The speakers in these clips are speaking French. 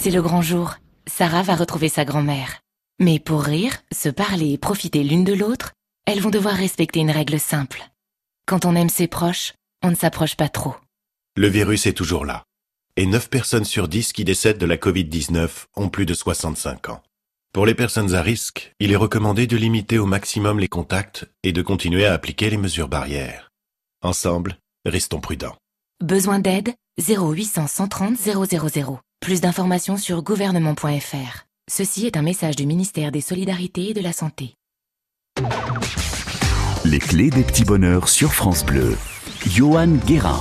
c'est le grand jour. Sarah va retrouver sa grand-mère. Mais pour rire, se parler et profiter l'une de l'autre, elles vont devoir respecter une règle simple. Quand on aime ses proches, on ne s'approche pas trop. Le virus est toujours là. Et 9 personnes sur 10 qui décèdent de la Covid-19 ont plus de 65 ans. Pour les personnes à risque, il est recommandé de limiter au maximum les contacts et de continuer à appliquer les mesures barrières. Ensemble, restons prudents. Besoin d'aide? 0800 130 000. Plus d'informations sur gouvernement.fr. Ceci est un message du ministère des Solidarités et de la Santé. Les clés des petits bonheurs sur France Bleu. Johan Guérin.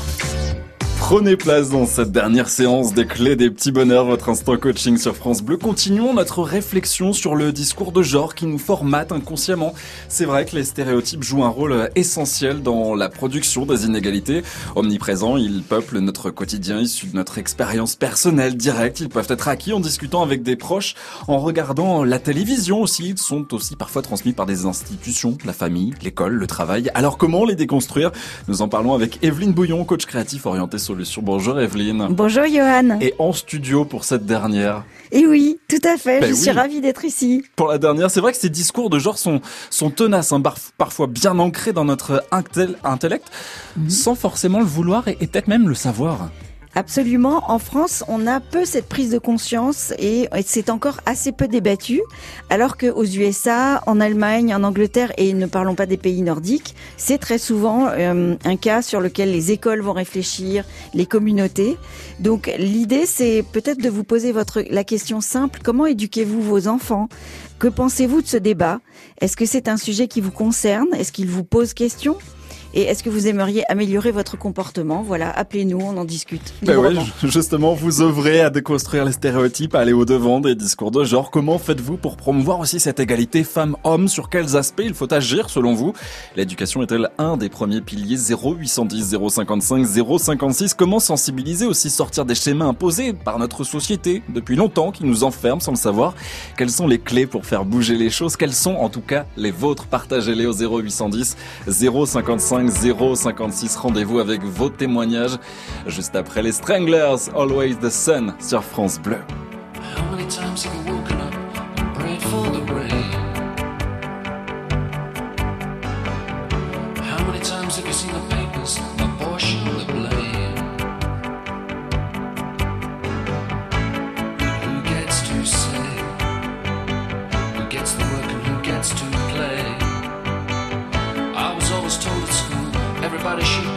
Prenez place dans cette dernière séance des clés des petits bonheurs, votre instant coaching sur France Bleu. Continuons notre réflexion sur le discours de genre qui nous formate inconsciemment. C'est vrai que les stéréotypes jouent un rôle essentiel dans la production des inégalités. Omniprésents, ils peuplent notre quotidien issu de notre expérience personnelle directe. Ils peuvent être acquis en discutant avec des proches, en regardant la télévision aussi. Ils sont aussi parfois transmis par des institutions, la famille, l'école, le travail. Alors comment les déconstruire? Nous en parlons avec Evelyne Bouillon, coach créatif orienté sur Bonjour Evelyne. Bonjour Johan. Et en studio pour cette dernière. Et oui, tout à fait. Ben je suis ravie d'être ici. Pour la dernière, c'est vrai que ces discours de genre sont, sont tenaces, hein, parfois bien ancrés dans notre intellect, mhm. sans forcément le vouloir et peut-être même le savoir. Absolument. En France, on a peu cette prise de conscience et c'est encore assez peu débattu. Alors qu'aux USA, en Allemagne, en Angleterre et ne parlons pas des pays nordiques, c'est très souvent euh, un cas sur lequel les écoles vont réfléchir, les communautés. Donc l'idée, c'est peut-être de vous poser la question simple comment éduquez-vous vos enfants? Que pensez-vous de ce débat? Est-ce que c'est un sujet qui vous concerne? Est-ce qu'il vous pose question? Et est-ce que vous aimeriez améliorer votre comportement? Voilà, appelez-nous, on en discute. Ben oui, justement, vous œuvrez à déconstruire les stéréotypes, à aller au-devant des discours de genre. Comment faites-vous pour promouvoir aussi cette égalité femmes-hommes? Sur quels aspects il faut agir selon vous? L'éducation est-elle un des premiers piliers? 0810 055 056 Comment sensibiliser aussi sortir des schémas imposés par notre société depuis longtemps qui nous enferment sans le savoir? Quelles sont les clés pour faire bouger les choses? Quelles sont en tout cas les vôtres? Partagez-les au 0810 055 056. Rendez-vous avec vos témoignages juste après les Stranglers, Always the Sun sur France Bleu.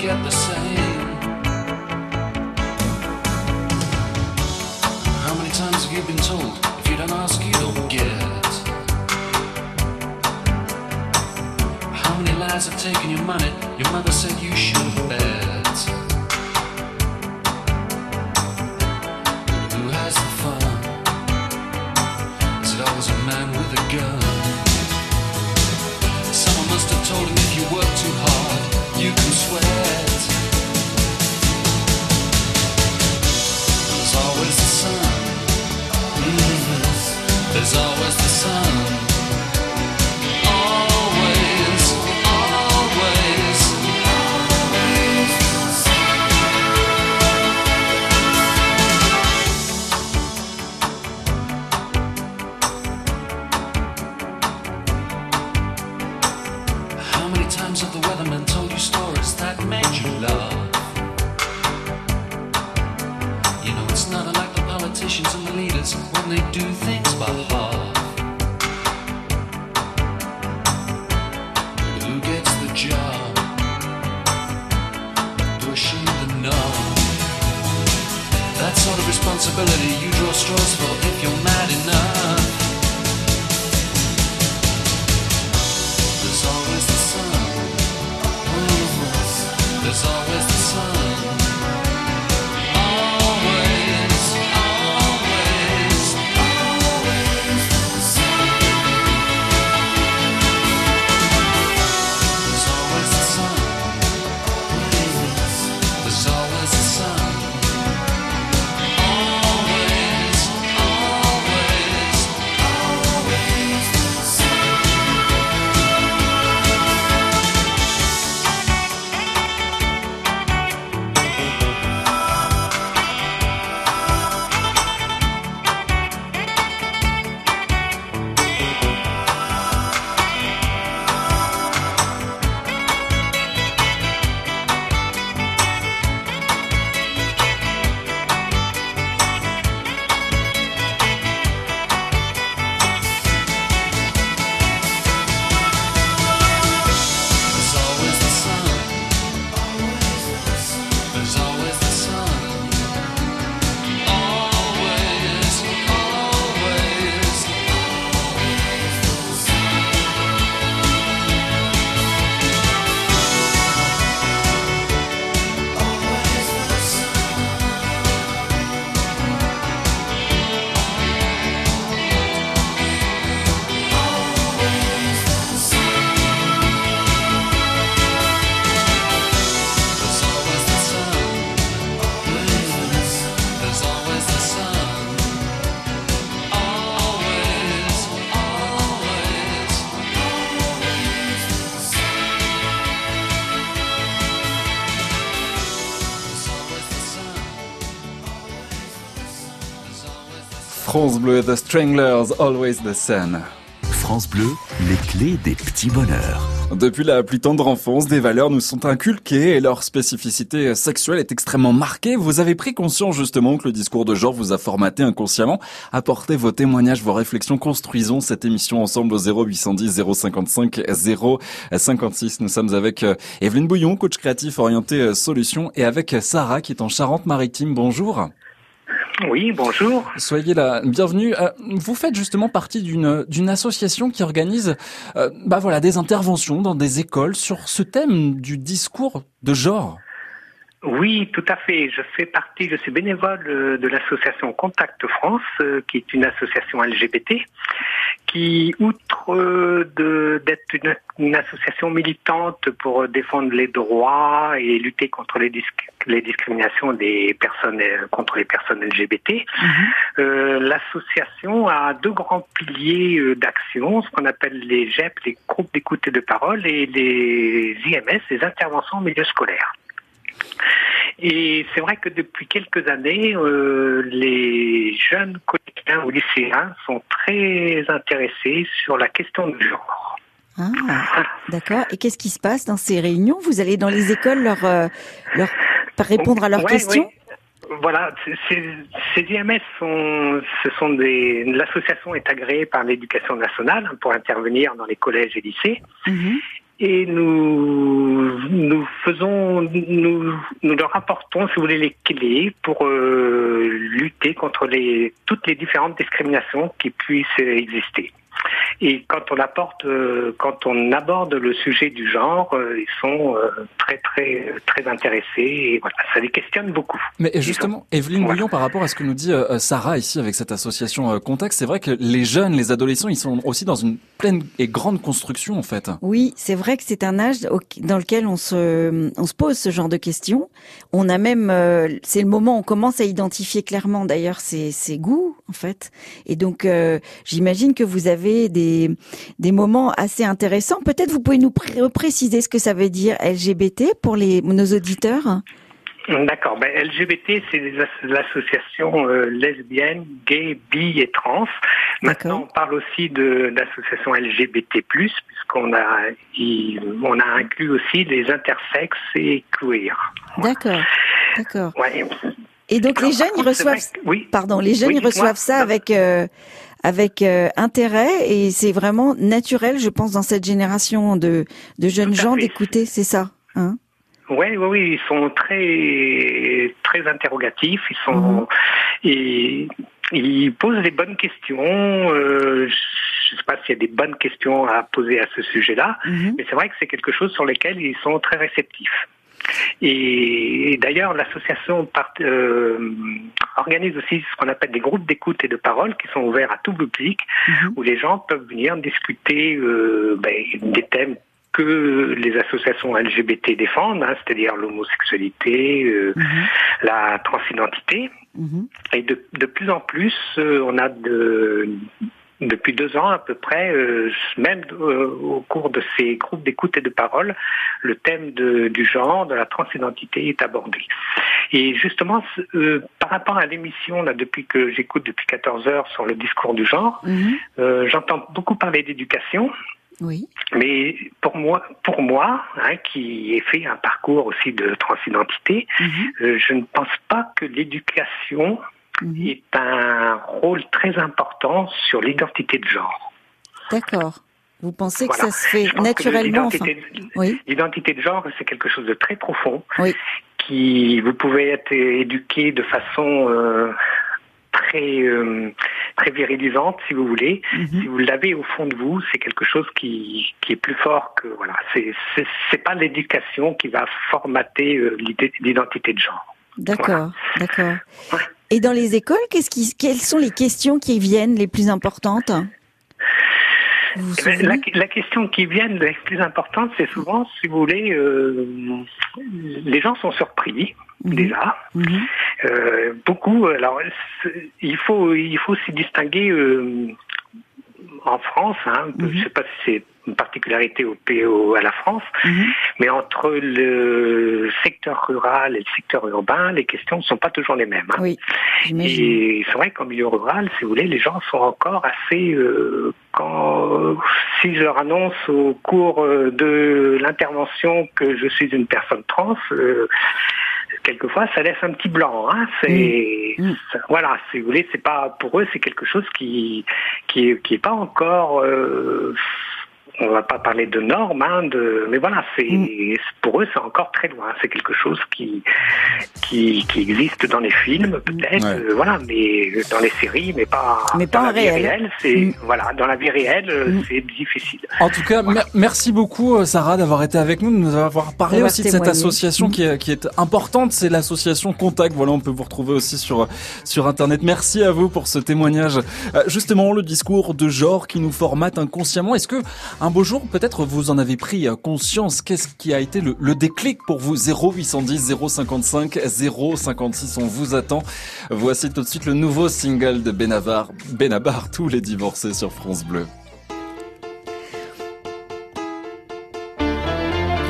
Get the same. How many times have you been told if you don't ask, you don't get? How many lies have taken your money? Your mother said you should bet. Who has the fun? Is it always a man with a gun? Someone must have told him if you work too hard, There's always the sun. France Bleu, The Stranglers, Always the Sun. France Bleu, les clés des petits bonheurs. Depuis la plus tendre enfance, des valeurs nous sont inculquées et leur spécificité sexuelle est extrêmement marquée. Vous avez pris conscience justement que le discours de genre vous a formaté inconsciemment. Apportez vos témoignages, vos réflexions. Construisons cette émission ensemble au 0810 055 056. Nous sommes avec euh, Evelyne Bouillon, coach créatif orienté euh, solutions et avec Sarah qui est en Charente-Maritime. Bonjour. Oui, bonjour. Soyez la bienvenue. Euh, vous faites justement partie d'une d'une association qui organise euh, bah voilà des interventions dans des écoles sur ce thème du discours de genre. Oui, tout à fait. Je fais partie, je suis bénévole euh, de l'association Contact France, euh, qui est une association LGBT, qui, outre euh, d'être une, une, association militante pour défendre les droits et lutter contre les, disc les discriminations des personnes contre les personnes LGBT, mm -hmm. euh, l'association a deux grands piliers d'action, ce qu'on appelle les GEP, les groupes d'écoute et de parole, et les IMS, les interventions en milieu scolaire. Et c'est vrai que depuis quelques années, euh, les jeunes collégiens ou lycéens sont très intéressés sur la question du genre. Ah, d'accord. Et qu'est-ce qui se passe dans ces réunions? Vous allez dans les écoles leur, euh, leur répondre à leurs ouais, questions? Ouais. Voilà, ces, IMS sont, ce sont des. L'association est agréée par l'éducation nationale pour intervenir dans les collèges et lycées. -hmm et nous nous faisons nous nous leur apportons si vous voulez les clés pour euh, lutter contre les toutes les différentes discriminations qui puissent exister. Et quand on apporte, euh, quand on aborde le sujet du genre, euh, ils sont euh, très très très intéressés et voilà, ça les questionne beaucoup. Mais justement, Evelyne voilà. Bouillon, par rapport à ce que nous dit Sarah ici avec cette association Contact, c'est vrai que les jeunes, les adolescents, ils sont aussi dans une pleine et grande construction en fait. Oui, c'est vrai que c'est un âge dans lequel on se on se pose ce genre de questions. On a même, c'est le moment où on commence à identifier clairement d'ailleurs ses, ses goûts en fait. Et donc, j'imagine que vous avez des, des moments assez intéressants. Peut-être vous pouvez nous pré préciser ce que ça veut dire LGBT pour les, nos auditeurs? D'accord. Ben, LGBT, c'est l'association euh, lesbienne, gay, bi et trans. Maintenant, on parle aussi de l'association LGBT+, puisqu'on a, on a inclus aussi les intersexes et queer. D'accord. D'accord. Ouais. Et donc Alors, les jeunes, ils reçoivent, oui. pardon, les jeunes, oui, ils reçoivent ça avec euh, avec euh, intérêt et c'est vraiment naturel, je pense, dans cette génération de de jeunes gens d'écouter, c'est ça, hein? Oui, oui, oui, ils sont très très interrogatifs, ils sont mmh. et ils posent des bonnes questions. Euh, je ne sais pas s'il y a des bonnes questions à poser à ce sujet-là, mmh. mais c'est vrai que c'est quelque chose sur lequel ils sont très réceptifs. Et, et d'ailleurs, l'association euh, organise aussi ce qu'on appelle des groupes d'écoute et de parole qui sont ouverts à tout public, -hmm. où les gens peuvent venir discuter euh, ben, des thèmes que les associations LGBT défendent, hein, c'est-à-dire l'homosexualité, euh, -hmm. la transidentité. -hmm. Et de, de, plus en plus, on a de depuis deux ans à peu près, euh, même euh, au cours de ces groupes d'écoute et de parole, le thème de, du genre, de la transidentité est abordé. Et justement, euh, par rapport à l'émission, là, depuis que j'écoute depuis 14 heures sur le discours du genre, -hmm. j'entends beaucoup parler d'éducation. Oui. Mais pour moi, pour moi, hein, qui ai fait un parcours aussi de transidentité, mm -hmm. je ne pense pas que l'éducation Mmh. est un rôle très important sur l'identité de genre. D'accord. Vous pensez voilà. que ça se fait naturellement L'identité enfin. oui. de genre, c'est quelque chose de très profond. Oui. Qui vous pouvez être éduqué de façon euh, très euh, très virilisante, si vous voulez. Mm -hmm. Si vous l'avez au fond de vous, c'est quelque chose qui qui est plus fort que voilà. C'est c'est pas l'éducation qui va formater euh, l'identité de genre. D'accord, voilà. d'accord. Ouais. Et dans les écoles, qu'est-ce qui, quelles sont les questions qui viennent les plus importantes? La, la, question qui vient les plus importantes, c'est souvent, si vous voulez, euh, les gens sont surpris -hmm. déjà. -hmm. euh, beaucoup. Alors, il faut il faut s'y distinguer. Euh, en France, hein, je ne sais pas si c'est une particularité au, PO à la France, Mhm. mais entre le secteur rural et le secteur urbain, les questions ne sont pas toujours les mêmes. hein. Oui. Et c'est vrai qu'en milieu rural, si vous voulez, les gens sont encore assez. euh, quand si je leur annonce au cours euh, de l'intervention que je suis une personne trans, euh, quelquefois ça laisse un petit blanc. Hein, c'est Mm. voilà, si vous voulez, c'est pas pour eux, c'est quelque chose qui qui qui est pas encore. euh, on va pas parler de normes, hein, de, mais voilà, c'est Mm. pour eux c'est encore très loin. C'est quelque chose qui qui, qui existe dans les films peut-être, Ouais. euh, voilà, mais dans les séries, mais pas Mais pas dans en la vie réel. réelle. C'est Mm. voilà, dans la vie réelle, euh, Mm. c'est difficile. En tout cas, mer- merci beaucoup euh, Sarah d'avoir été avec nous, de nous avoir parlé aussi de cette association Mm. qui est, qui est importante, c'est l'association Contact. Voilà, on peut vous retrouver aussi sur sur internet. Merci à vous pour ce témoignage. Euh, justement, le discours de genre qui nous formate inconsciemment. Est-ce que un beau jour, peut-être, vous en avez pris euh, conscience Qu'est-ce qui a été le, le déclic pour vous? 0810 055 056, on vous attend. Voici tout de suite le nouveau single de Benabar, Benabar, tous les divorcés sur France Bleu.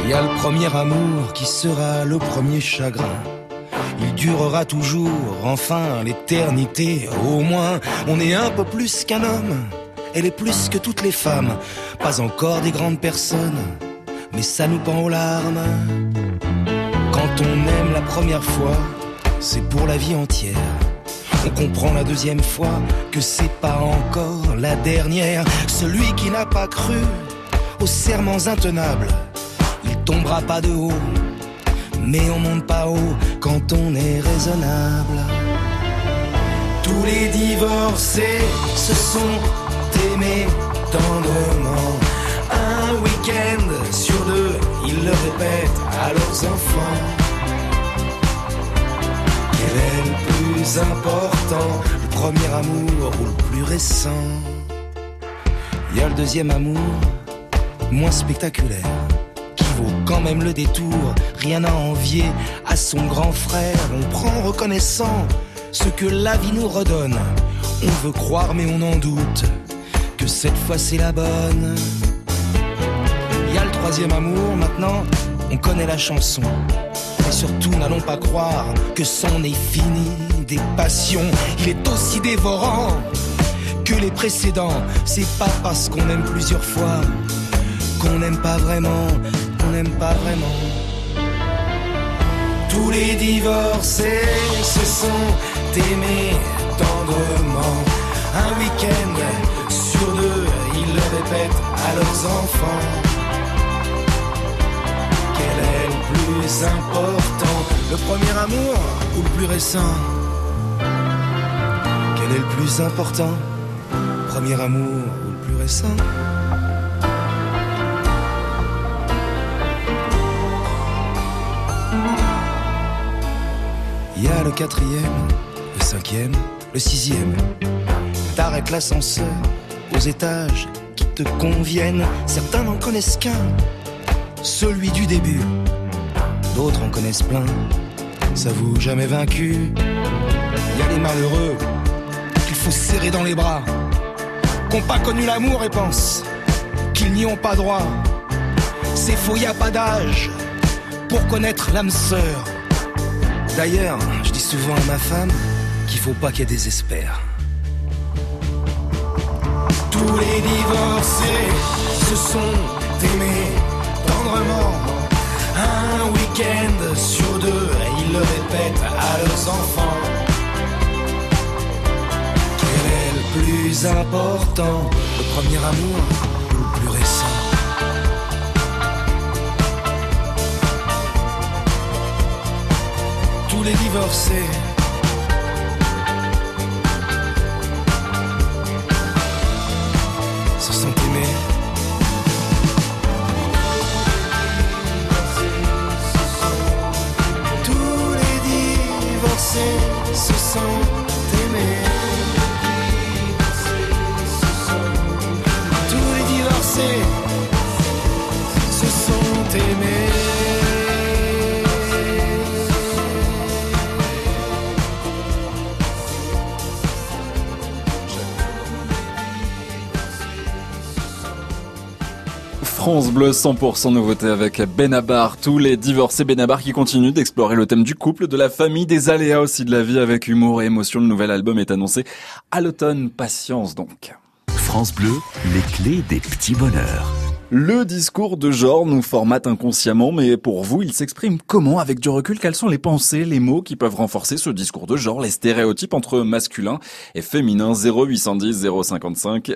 Il y a le premier amour qui sera le premier chagrin. Il durera toujours, enfin l'éternité. Au moins, on est un peu plus qu'un homme. Elle est plus que toutes les femmes. Pas encore des grandes personnes, mais ça nous pend aux larmes. Quand on aime la première fois, c'est pour la vie entière. On comprend la deuxième fois que c'est pas encore la dernière. Celui qui n'a pas cru aux serments intenables, il tombera pas de haut, mais on monte pas haut quand on est raisonnable. Tous les divorcés se sont aimés tendrement. Un week-end sur deux, ils le répètent à leurs enfants. Quel est le plus important, le premier amour ou le plus récent? Il y a le deuxième amour, moins spectaculaire, qui vaut quand même le détour. Rien à envier à son grand frère. On prend reconnaissant ce que la vie nous redonne. On veut croire mais on en doute que cette fois c'est la bonne. Il y a le troisième amour maintenant, on connaît la chanson. Et surtout, n'allons pas croire que c'en est fini des passions. Il est aussi dévorant que les précédents. C'est pas parce qu'on aime plusieurs fois qu'on n'aime pas vraiment, qu'on n'aime pas vraiment. Tous les divorcés se sont aimés tendrement. Un week-end ils le répètent à leurs enfants. Quel est le plus important Le premier amour ou le plus récent? Quel est le plus important Premier amour ou le plus récent? Il y a le quatrième, le cinquième, le sixième. T'arrêtes l'ascenseur aux étages qui te conviennent. Certains n'en connaissent qu'un, celui du début. D'autres en connaissent plein, s'avouent jamais vaincus. Il y a les malheureux qu'il faut serrer dans les bras, qu'ont pas connu l'amour et pensent qu'ils n'y ont pas droit. C'est faux, y a pas d'âge pour connaître l'âme sœur. D'ailleurs, je dis souvent à ma femme qu'il faut pas qu'elle désespère. Tous les divorcés se sont aimés tendrement. Un week-end sur deux, ils le répètent à leurs enfants. Quel est le plus important Le premier amour ou le plus récent? Tous les divorcés divorcés se sont France Bleu 100% nouveauté avec Benabar, tous les divorcés Benabar qui continuent d'explorer le thème du couple, de la famille, des aléas aussi de la vie avec humour et émotion. Le nouvel album est annoncé à l'automne. Patience donc. France Bleu, les clés des petits bonheurs. Le discours de genre nous formate inconsciemment, mais pour vous, il s'exprime comment Avec du recul, quelles sont les pensées, les mots qui peuvent renforcer ce discours de genre, les stéréotypes entre masculin et féminin? 0810 055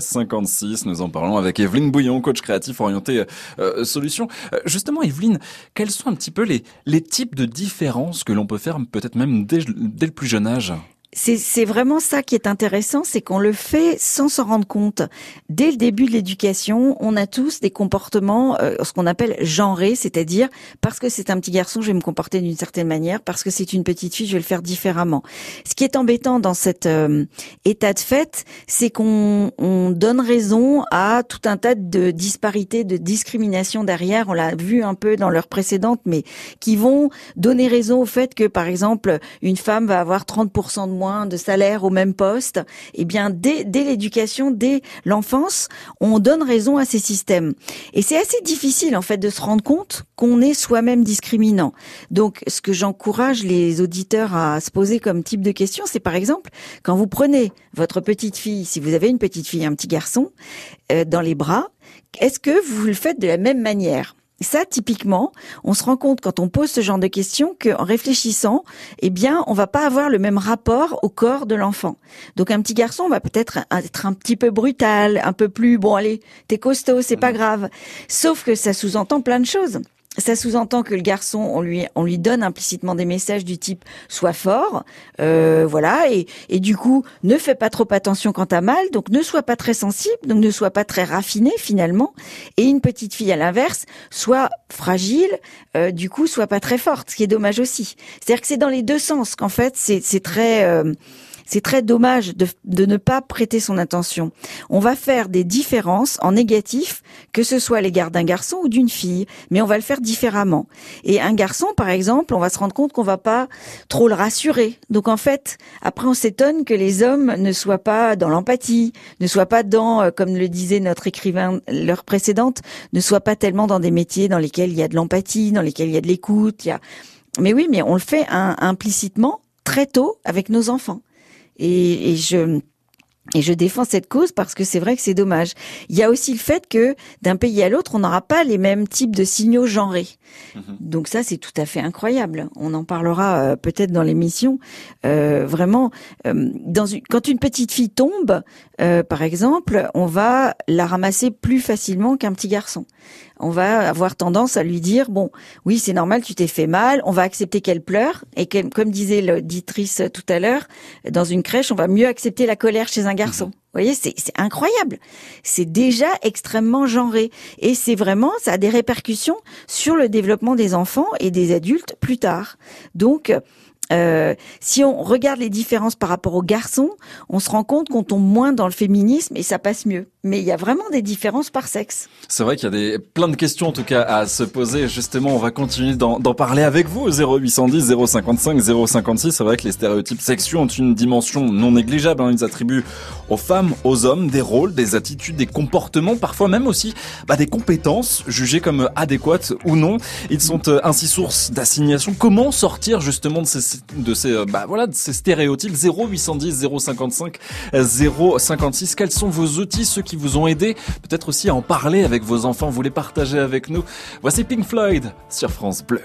056. Nous en parlons avec Evelyne Bouillon, coach créatif orienté euh, solution. Euh, justement, Evelyne, quels sont un petit peu les, les types de différences que l'on peut faire peut-être même dès, dès le plus jeune âge? C'est vraiment ça qui est intéressant, c'est qu'on le fait sans s'en rendre compte. Dès le début de l'éducation, on a tous des comportements, euh, ce qu'on appelle genrés, c'est-à-dire parce que c'est un petit garçon, je vais me comporter d'une certaine manière, parce que c'est une petite fille, je vais le faire différemment. Ce qui est embêtant dans cet euh, état de fait, c'est qu'on on donne raison à tout un tas de disparités, de discriminations derrière. On l'a vu un peu dans l'heure précédente, mais qui vont donner raison au fait que, par exemple, une femme va avoir 30% de moins de salaire au même poste, eh bien dès, l'éducation, dès l'enfance, on donne raison à ces systèmes. Et c'est assez difficile en fait de se rendre compte qu'on est soi-même discriminant. Donc ce que j'encourage les auditeurs à se poser comme type de question, c'est par exemple quand vous prenez votre petite fille, si vous avez une petite fille, un petit garçon, euh, dans les bras, est-ce que vous le faites de la même manière? Ça, typiquement, on se rend compte quand on pose ce genre de questions qu'en réfléchissant, eh bien, on va pas avoir le même rapport au corps de l'enfant. Donc, un petit garçon va peut-être être un petit peu brutal, un peu plus, bon, allez, t'es costaud, c'est pas mmh. grave. Sauf que ça sous-entend plein de choses ça sous-entend que le garçon, on lui, on lui donne implicitement des messages du type sois fort, euh, voilà, et, et du coup ne fais pas trop attention quand t'as mal, donc ne sois pas très sensible, donc ne sois pas très raffiné finalement. Et une petite fille à l'inverse, soit fragile, euh, du coup soit pas très forte, ce qui est dommage aussi. C'est-à-dire que c'est dans les deux sens qu'en fait c'est très euh, c'est très dommage de, de, ne pas prêter son attention. On va faire des différences en négatif, que ce soit l'égard d'un garçon ou d'une fille, mais on va le faire différemment. Et un garçon, par exemple, on va se rendre compte qu'on va pas trop le rassurer. Donc en fait, après on s'étonne que les hommes ne soient pas dans l'empathie, ne soient pas dans, euh, comme le disait notre écrivain l'heure précédente, ne soient pas tellement dans des métiers dans lesquels il y a de l'empathie, dans lesquels il y a de l'écoute, a... Mais oui, mais on le fait implicitement très tôt avec nos enfants. Et, et je et je défends cette cause parce que c'est vrai que c'est dommage. Il y a aussi le fait que d'un pays à l'autre, on n'aura pas les mêmes types de signaux genrés. Mhm. Donc ça, c'est tout à fait incroyable. On en parlera euh, peut-être dans l'émission. Euh, vraiment, euh, dans une, quand une petite fille tombe, euh, par exemple, on va la ramasser plus facilement qu'un petit garçon on va avoir tendance à lui dire bon, oui, c'est normal, tu t'es fait mal, on va accepter qu'elle pleure et comme disait l'auditrice tout à l'heure, dans une crèche, on va mieux accepter la colère chez un garçon. Mhm. Vous voyez, c'est incroyable. C'est déjà extrêmement genré et c'est vraiment ça a des répercussions sur le développement des enfants et des adultes plus tard. Donc euh, si on regarde les différences par rapport aux garçons, on se rend compte qu'on tombe moins dans le féminisme et ça passe mieux. Mais il y a vraiment des différences par sexe. C'est vrai qu'il y a des, plein de questions en tout cas à se poser. Justement, on va continuer d'en parler avec vous. 0810 055 056. C'est vrai que les stéréotypes sexuels ont une dimension non négligeable. Hein. Ils attribuent aux femmes, aux hommes des rôles, des attitudes, des comportements, parfois même aussi bah, des compétences jugées comme adéquates ou non. Ils sont euh, ainsi source d'assignation. Comment sortir justement de ces de ces, euh, bah voilà, de ces stéréotypes 0810 055 056. Quels sont vos outils, ceux qui vous ont aidé? Peut-être aussi à en parler avec vos enfants, vous les partagez avec nous. Voici Pink Floyd sur France Bleu.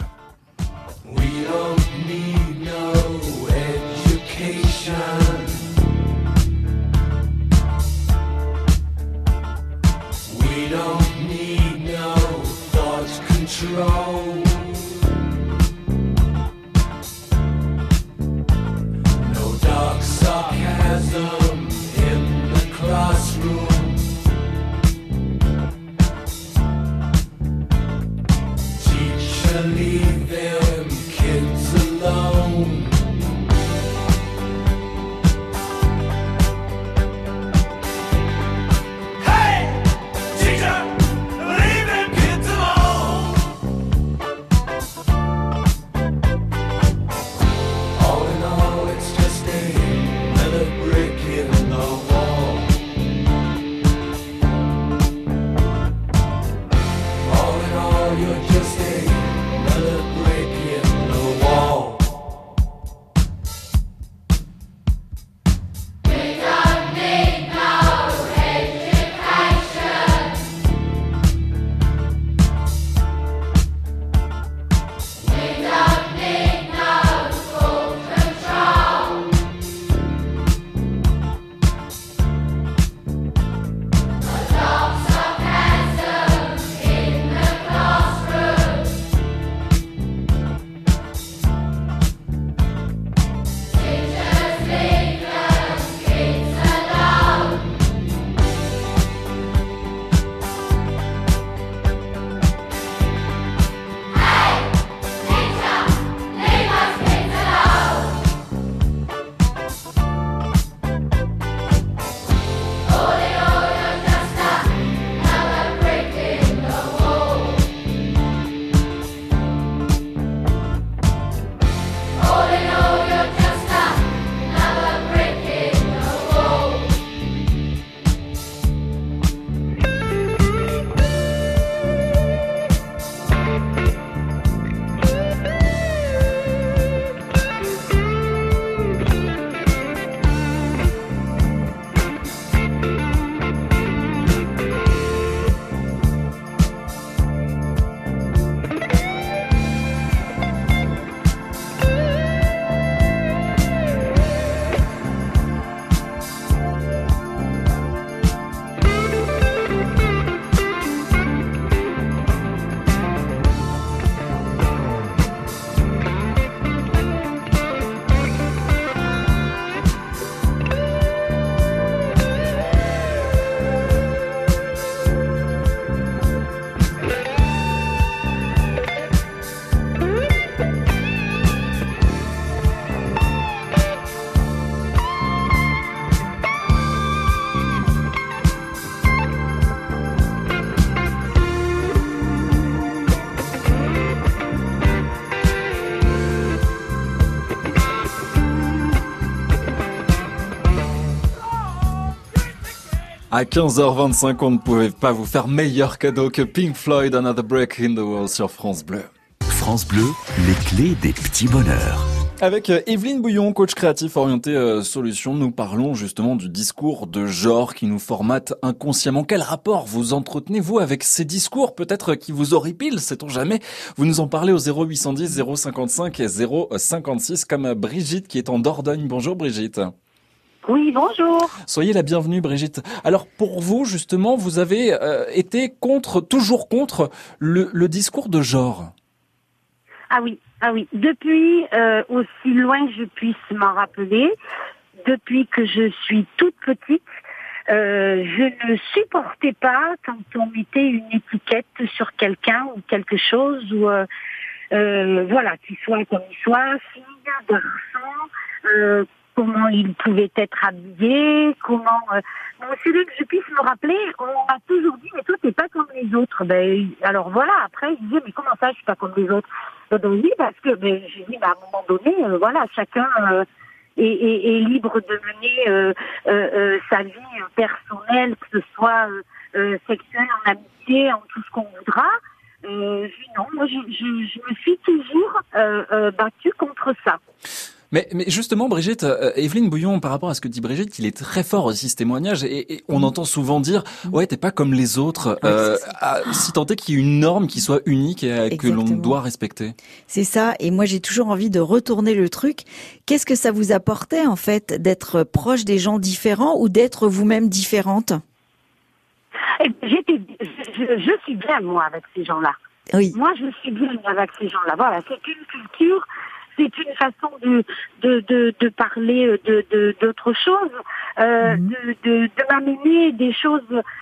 À 15h25, on ne pouvait pas vous faire meilleur cadeau que Pink Floyd Another Break in the Wall sur France Bleu. France Bleu, les clés des petits bonheurs. Avec euh, Evelyne Bouillon, coach créatif orienté euh, solution, nous parlons justement du discours de genre qui nous formate inconsciemment. Quel rapport vous entretenez-vous avec ces discours peut-être qui vous horripilent, sait-on jamais? Vous nous en parlez au 0810 055 et 056 comme Brigitte qui est en Dordogne. Bonjour Brigitte. Oui, bonjour. Soyez la bienvenue Brigitte. Alors pour vous justement, vous avez euh, été contre, toujours contre le, le discours de genre. Ah oui, ah oui. Depuis euh, aussi loin que je puisse m'en rappeler, depuis que je suis toute petite, euh, je ne supportais pas quand on mettait une étiquette sur quelqu'un ou quelque chose ou euh, euh voilà, qu'il soit comme il soit, fille, garçon, euh, comment il pouvait être habillé, comment. Euh, bon, celui que je puisse me rappeler, on m'a toujours dit mais toi t'es pas comme les autres. Ben alors voilà. Après il disait mais comment ça je suis pas comme les autres? Ben oui parce que ben j'ai dit ben, à un moment donné euh, voilà chacun. Euh, est, libre de mener euh, euh, sa vie personnelle, que ce soit sexuelle, en amitié, en tout ce qu'on voudra. non, moi je, je, je, me suis toujours battue contre ça. Mais, mais justement, Brigitte, euh, Evelyne Bouillon, par rapport à ce que dit Brigitte, il est très fort aussi ce témoignage, et, et on mm. entend souvent dire, mm. ouais, t'es pas comme les autres, euh, si tant est qu'il y ait une norme qui soit unique et que l'on doit respecter. C'est ça, et moi j'ai toujours envie de retourner le truc. Qu'est-ce que ça vous apportait en fait d'être proche des gens différents ou d'être vous-même différente? Eh, J'étais, je, je suis bien moi avec ces gens-là. Oui. Moi, je suis bien avec ces gens-là. Voilà, c'est une culture c'est une façon de, de, de, de parler de d'autres choses, euh, mhm. de, de, de m'amener des choses,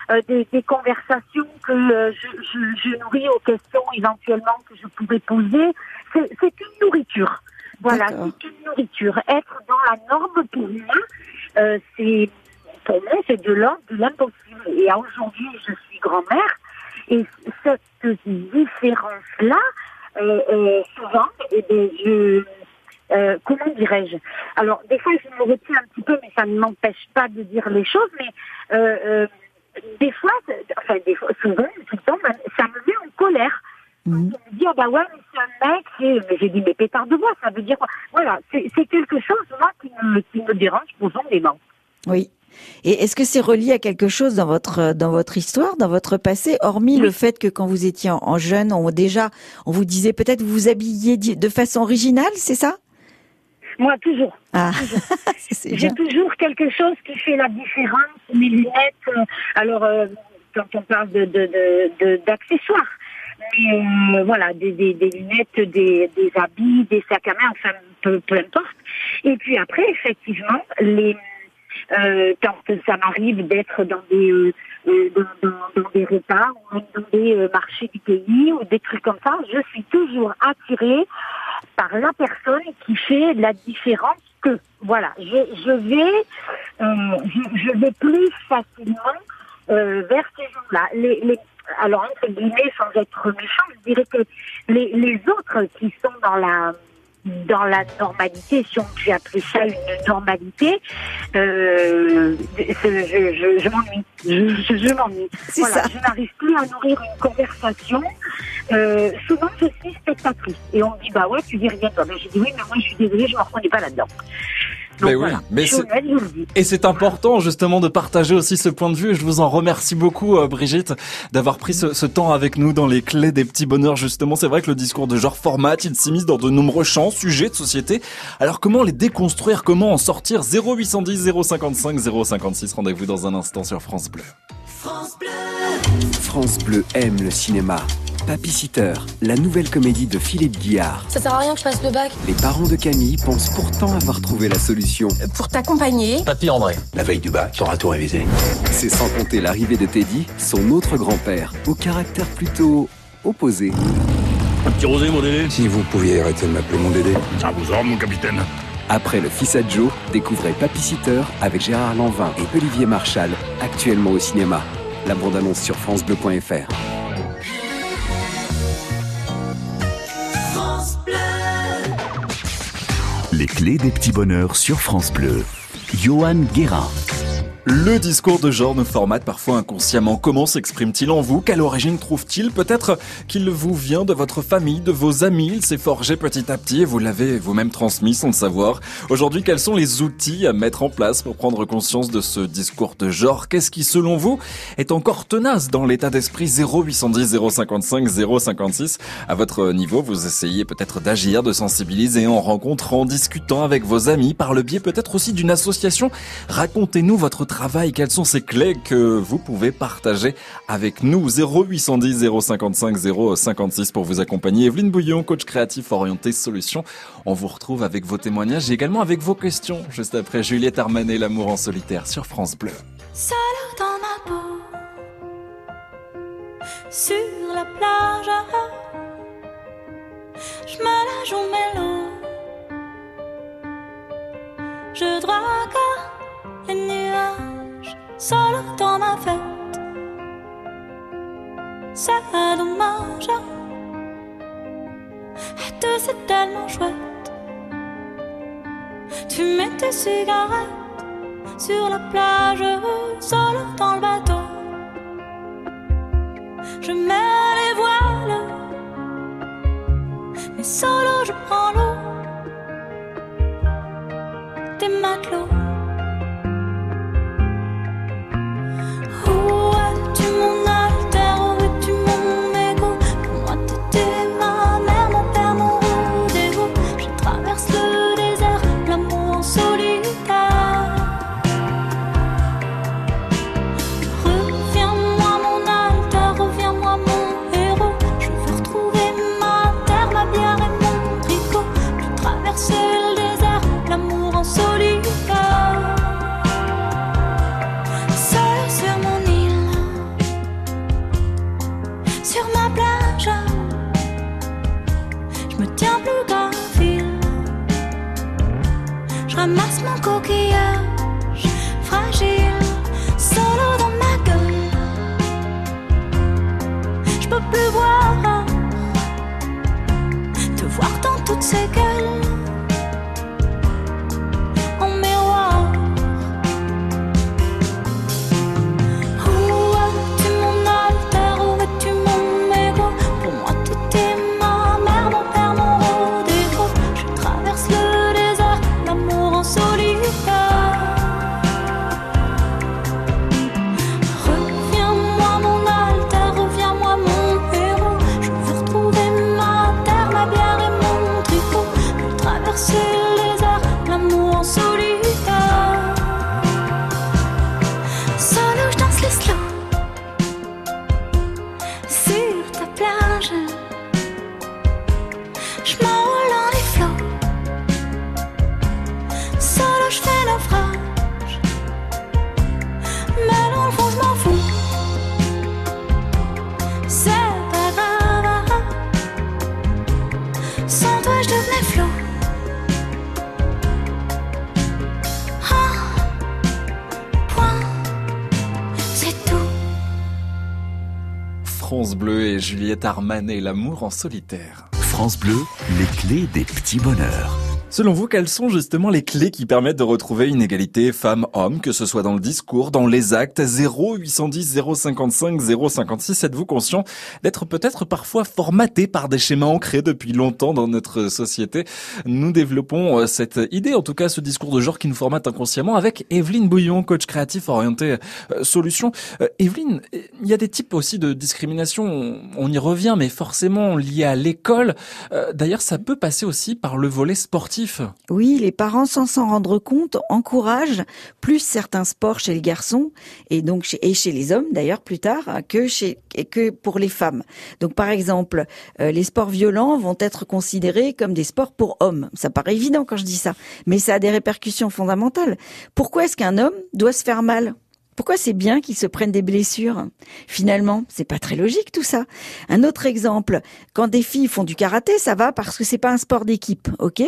euh, des, des, conversations que euh, je, je, je, nourris aux questions éventuellement que je pourrais poser. C'est une nourriture. Voilà, c'est une nourriture. Être dans la norme pour moi, euh, c'est pour moi c'est de l'ordre de l'impossible. Et aujourd'hui, je suis grand-mère et cette différence-là, euh, euh, souvent, eh bien, je, euh, comment dirais-je? Alors, des fois, je me retiens un petit peu, mais ça ne m'empêche pas de dire les choses, mais euh, euh des fois, enfin, des fois, souvent, tout le temps, ben, ça me met en colère. Mmh. On me dit, ah bah ouais, mais c'est un mec, mais j'ai dit, mais pétard de voix, ça veut dire quoi? Voilà, c'est quelque chose, moi, qui me, qui me dérange profondément. Oui. Et est-ce que c'est relié à quelque chose dans votre dans votre histoire, dans votre passé, hormis le fait que quand vous étiez en, jeune, on déjà on vous disait peut-être vous vous habilliez de façon originale, c'est ça? Moi toujours. Ah. J'ai toujours quelque chose qui fait la différence. Mes lunettes. Euh, alors euh, quand on parle de d'accessoires. De, mais euh, voilà, des, des, des lunettes, des, des, habits, des sacs à main, enfin peu, peu importe. Et puis après, effectivement, les euh, quand ça m'arrive d'être dans des euh, euh, dans, dans, des repas ou dans des euh, marchés du pays ou des trucs comme ça, je suis toujours attirée par la personne qui fait la différence que voilà, je, je vais je, je, vais plus facilement vers ces gens-là. Les, les, alors entre guillemets, sans être méchant, je dirais que les, les autres qui sont dans la dans la normalité, si on peut appeler ça une normalité, euh, je, je, je m'ennuie. Je, je m'ennuie. Voilà, je n'arrive plus à nourrir une conversation. Euh, souvent, je suis spectatrice. Et on me dit, bah ouais, tu dis rien, toi. Mais j'ai dit, oui, mais moi, je suis désolée, je ne me reconnais pas là-dedans. Mais oui, mais et c'est important justement de partager aussi ce point de vue. Je vous en remercie beaucoup, euh, Brigitte, d'avoir pris ce, ce, temps avec nous dans les clés des petits bonheurs. Justement, c'est vrai que le discours de genre format, il s'immisce dans de nombreux champs, sujets de société. Alors comment les déconstruire? Comment en sortir? 0810 055 056. Rendez-vous dans un instant sur France Bleu. France Bleu. France Bleu aime le cinéma. Sitter, la nouvelle comédie de Philippe Guillard. Ça sert à rien que je fasse le bac. Les parents de Camille pensent pourtant avoir trouvé la solution. Pour t'accompagner. Papy André, la veille du bac, tu auras tout révisé. C'est sans compter l'arrivée de Teddy, son autre grand-père, au caractère plutôt opposé. Un petit rosé, mon Dédé Si vous pouviez arrêter de m'appeler mon Dédé. Ça vous ordre, mon capitaine. Après le fils à Joe, découvrez Sitter avec Gérard Lanvin et Olivier Marchal, actuellement au cinéma. La bande-annonce sur FranceBleu.fr. Les clés des petits bonheurs sur France Bleu. Johan Guérin. Le discours de genre nous formate parfois inconsciemment. Comment s'exprime-t-il en vous? Quelle origine trouve-t-il? Peut-être qu'il vous vient de votre famille, de vos amis. Il s'est forgé petit à petit et vous l'avez vous-même transmis sans le savoir. Aujourd'hui, quels sont les outils à mettre en place pour prendre conscience de ce discours de genre? Qu'est-ce qui, selon vous, est encore tenace dans l'état d'esprit? 0810 055 056 À votre niveau, vous essayez peut-être d'agir, de sensibiliser en rencontrant, en discutant avec vos amis, par le biais peut-être aussi d'une association. Racontez-nous votre travail Quelles sont ces clés que vous pouvez partager avec nous? 0810 055 056 pour vous accompagner. Evelyne Bouillon, coach créatif orienté solutions. On vous retrouve avec vos témoignages et également avec vos questions juste après Juliette Armanet, l'amour en solitaire sur France Bleu. Seul dans ma peau, sur la plage, je me la joue. Je drague les nuages seul dans ma fête. C'est dommage. Être c'est tellement chouette. Tu mets tes cigarettes sur la plage, seul dans le bateau. Je mets les voiles, mais solo je prends l'eau des matelots. je peux plus voir. Te voir dans toutes ces Juliette Armanet, l'amour en solitaire. France Bleu, les clés des petits bonheurs. Selon vous, quelles sont justement les clés qui permettent de retrouver une égalité femmes-hommes, que ce soit dans le discours, dans les actes? 0 810 055 056 Êtes-vous conscient d'être peut-être parfois formaté par des schémas ancrés depuis longtemps dans notre société? Nous développons euh, cette idée, en tout cas ce discours de genre qui nous formate inconsciemment avec Evelyne Bouillon, coach créatif orienté euh, solution. Euh, Evelyne, il y a des types aussi de discrimination, on y revient, mais forcément liés à l'école. D'ailleurs, ça peut passer aussi par le volet sportif oui, les parents, sans s'en rendre compte, encouragent plus certains sports chez les garçons et donc chez, et chez les hommes d'ailleurs plus tard que chez que pour les femmes. Donc par exemple, euh, les sports violents vont être considérés comme des sports pour hommes. Ça paraît évident quand je dis ça, mais ça a des répercussions fondamentales. Pourquoi est-ce qu'un homme doit se faire mal? Pourquoi c'est bien qu'ils se prennent des blessures Finalement, c'est pas très logique tout ça. Un autre exemple, quand des filles font du karaté, ça va parce que c'est pas un sport d'équipe, ok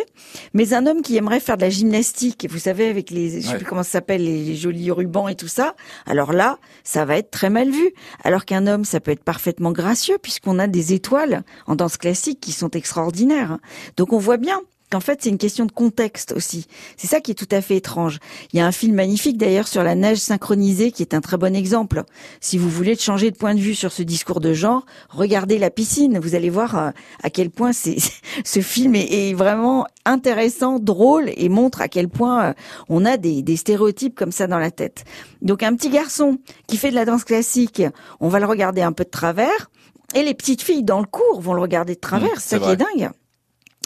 Mais un homme qui aimerait faire de la gymnastique, vous savez avec les, je sais plus comment ça s'appelle, les, jolis rubans et tout ça, alors là, ça va être très mal vu. Alors qu'un homme, ça peut être parfaitement gracieux puisqu'on a des étoiles en danse classique qui sont extraordinaires. Donc on voit bien qu'en fait, c'est une question de contexte aussi. C'est ça qui est tout à fait étrange. Il y a un film magnifique d'ailleurs sur la neige synchronisée qui est un très bon exemple. Si vous voulez changer de point de vue sur ce discours de genre, regardez la piscine. Vous allez voir euh, à quel point c'est, ce film est, est vraiment intéressant, drôle et montre à quel point euh, on a des, des stéréotypes comme ça dans la tête. Donc un petit garçon qui fait de la danse classique, on va le regarder un peu de travers. Et les petites filles dans le cours vont le regarder de travers, Mmh, c'est ça qui est dingue.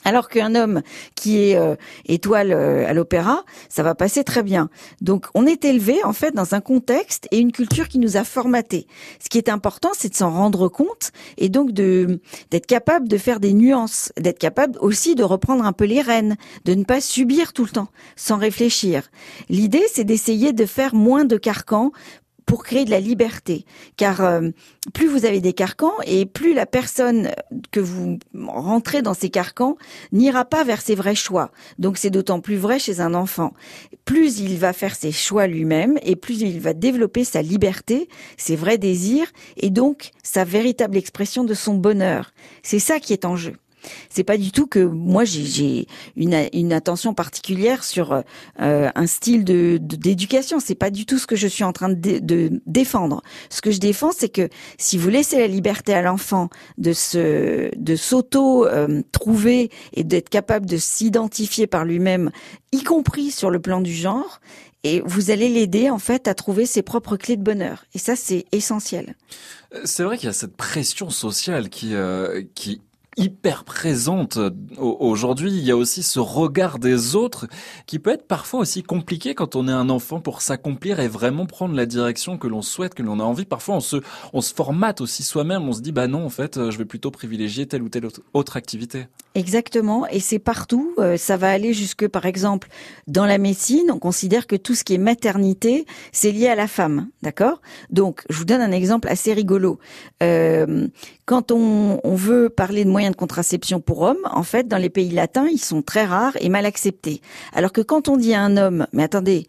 Alors qu'un homme qui est euh, étoile euh, à l'opéra, ça va passer très bien. Donc on est élevé en fait dans un contexte et une culture qui nous a formatés. Ce qui est important, c'est de s'en rendre compte et donc d'être capable de faire des nuances, d'être capable aussi de reprendre un peu les rênes, de ne pas subir tout le temps sans réfléchir. L'idée, c'est d'essayer de faire moins de carcans pour créer de la liberté. Car euh, plus vous avez des carcans et plus la personne que vous rentrez dans ces carcans n'ira pas vers ses vrais choix. Donc c'est d'autant plus vrai chez un enfant. Plus il va faire ses choix lui-même et plus il va développer sa liberté, ses vrais désirs et donc sa véritable expression de son bonheur. C'est ça qui est en jeu. C'est pas du tout que moi j'ai- une, une attention particulière sur euh, un style de d'éducation. C'est pas du tout ce que je suis en train de, dé- de défendre. Ce que je défends, c'est que si vous laissez la liberté à l'enfant de se de s'auto euh, trouver et d'être capable de s'identifier par lui-même, y compris sur le plan du genre, et vous allez l'aider en fait à trouver ses propres clés de bonheur. Et ça, c'est essentiel. C'est vrai qu'il y a cette pression sociale qui, euh, qui hyper présente euh, au- aujourd'hui. Il y a aussi ce regard des autres qui peut être parfois aussi compliqué quand on est un enfant pour s'accomplir et vraiment prendre la direction que l'on souhaite, que l'on a envie. Parfois, on se, on se formate aussi soi-même. On se dit, bah non, en fait, euh, je vais plutôt privilégier telle ou telle autre- autre activité. Exactement, et c'est partout. Euh, ça va aller jusque, par exemple, dans la médecine, on considère que tout ce qui est maternité, c'est lié à la femme, d'accord? Donc, je vous donne un exemple assez rigolo. Euh, quand on, veut parler de moyens de contraception pour hommes, en fait, dans les pays latins, ils sont très rares et mal acceptés. Alors que quand on dit à un homme, mais attendez,